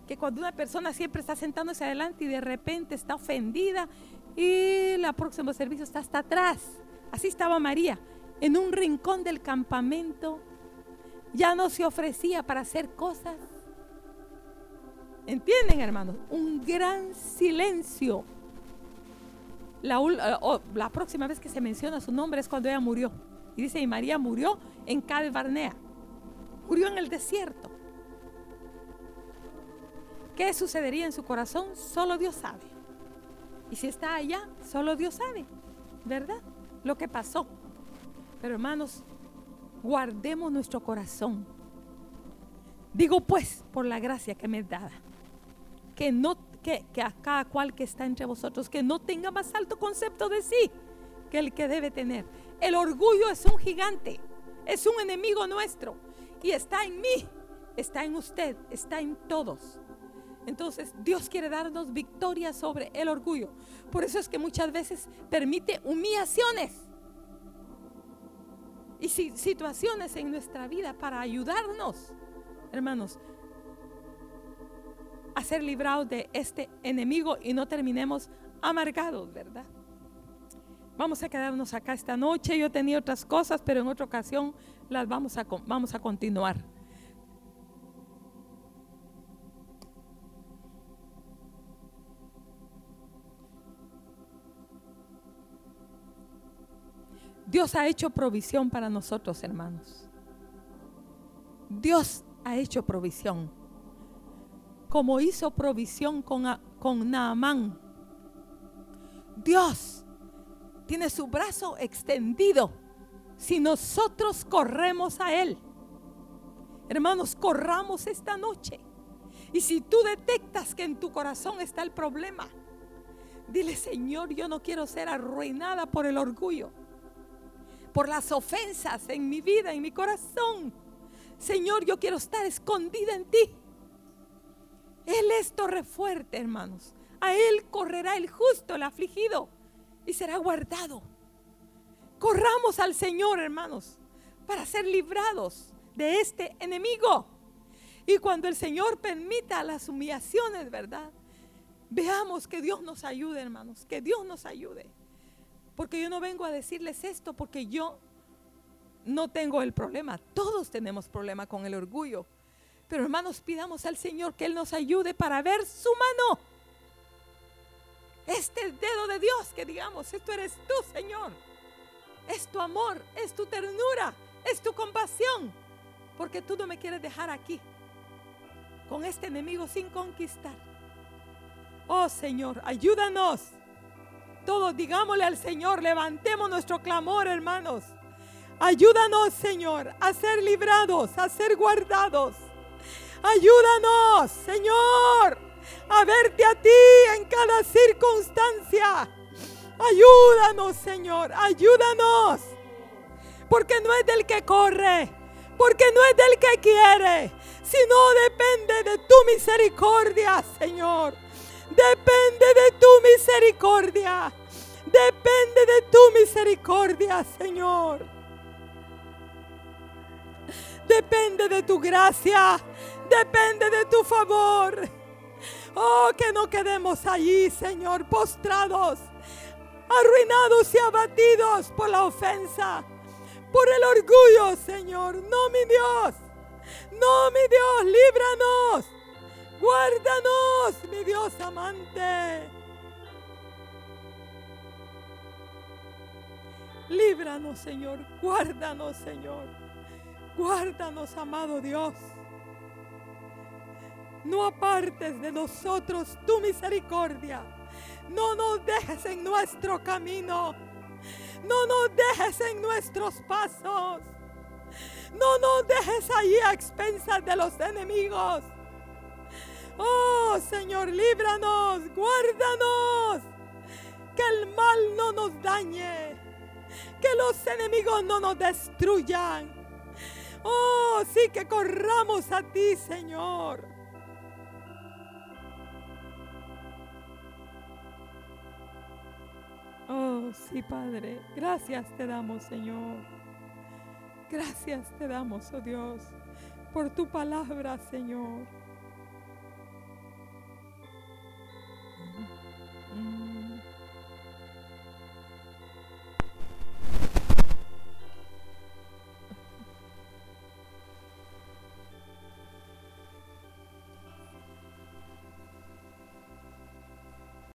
que cuando una persona siempre está sentándose adelante y de repente está ofendida y la próximo servicio está hasta atrás, así estaba María, en un rincón del campamento, ya no se ofrecía para hacer cosas. ¿Entienden, hermanos? Un gran silencio. La, la, próxima vez que se menciona su nombre es cuando ella murió. Y dice, y María murió en Cades Barnea. Murió en el desierto. ¿Qué sucedería en su corazón? Solo Dios sabe. Y si está allá, solo Dios sabe. ¿Verdad? Lo que pasó. Pero hermanos, guardemos nuestro corazón. Digo pues, por la gracia que me es dada, que, no, que, que a cada cual que está entre vosotros, que no tenga más alto concepto de sí que el que debe tener. El orgullo es un gigante, es un enemigo nuestro y está en mí, está en usted, está en todos. Entonces Dios quiere darnos victoria sobre el orgullo. Por eso es que muchas veces permite humillaciones y situaciones en nuestra vida para ayudarnos, hermanos, a ser librados de este enemigo y no terminemos amargados, ¿verdad? Vamos a quedarnos acá esta noche. Yo tenía otras cosas, pero en otra ocasión las vamos a, vamos a continuar. Dios ha hecho provisión para nosotros, hermanos. Dios ha hecho provisión. Como hizo provisión con, con Naamán. Dios tiene su brazo extendido si nosotros corremos a Él. Hermanos, corramos esta noche. Y si tú detectas que en tu corazón está el problema, dile, Señor, yo no quiero ser arruinada por el orgullo por las ofensas en mi vida, en mi corazón. Señor, yo quiero estar escondida en ti. Él es torre fuerte, hermanos. A Él correrá el justo, el afligido, y será guardado. Corramos al Señor, hermanos, para ser librados de este enemigo. Y cuando el Señor permita las humillaciones, ¿verdad? Veamos que Dios nos ayude, hermanos, que Dios nos ayude. Porque yo no vengo a decirles esto porque yo no tengo el problema. Todos tenemos problema con el orgullo. Pero hermanos, pidamos al Señor que Él nos ayude para ver su mano. Este dedo de Dios que digamos, esto eres tú, Señor. Es tu amor, es tu ternura, es tu compasión. Porque tú no me quieres dejar aquí con este enemigo sin conquistar. Oh Señor, ayúdanos todos digámosle al Señor, levantemos nuestro clamor, hermanos. Ayúdanos, Señor, a ser librados, a ser guardados. Ayúdanos, Señor, a verte a ti en cada circunstancia. Ayúdanos, Señor, ayúdanos. Porque no es del que corre, porque no es del que quiere, sino depende de tu misericordia, Señor. Depende de tu misericordia. Depende de tu misericordia, Señor. Depende de tu gracia. Depende de tu favor. Oh, que no quedemos allí, Señor, postrados, arruinados y abatidos por la ofensa, por el orgullo, Señor. No, mi Dios. No, mi Dios, líbranos. Guárdanos, mi Dios amante. Líbranos, Señor. Guárdanos, Señor. Guárdanos, amado Dios. No apartes de nosotros tu misericordia. No nos dejes en nuestro camino. No nos dejes en nuestros pasos. No nos dejes allí a expensas de los enemigos. Oh Señor, líbranos, guárdanos. Que el mal no nos dañe. Que los enemigos no nos destruyan. Oh, sí que corramos a ti, Señor. Oh, sí, Padre. Gracias te damos, Señor. Gracias te damos, oh Dios, por tu palabra, Señor.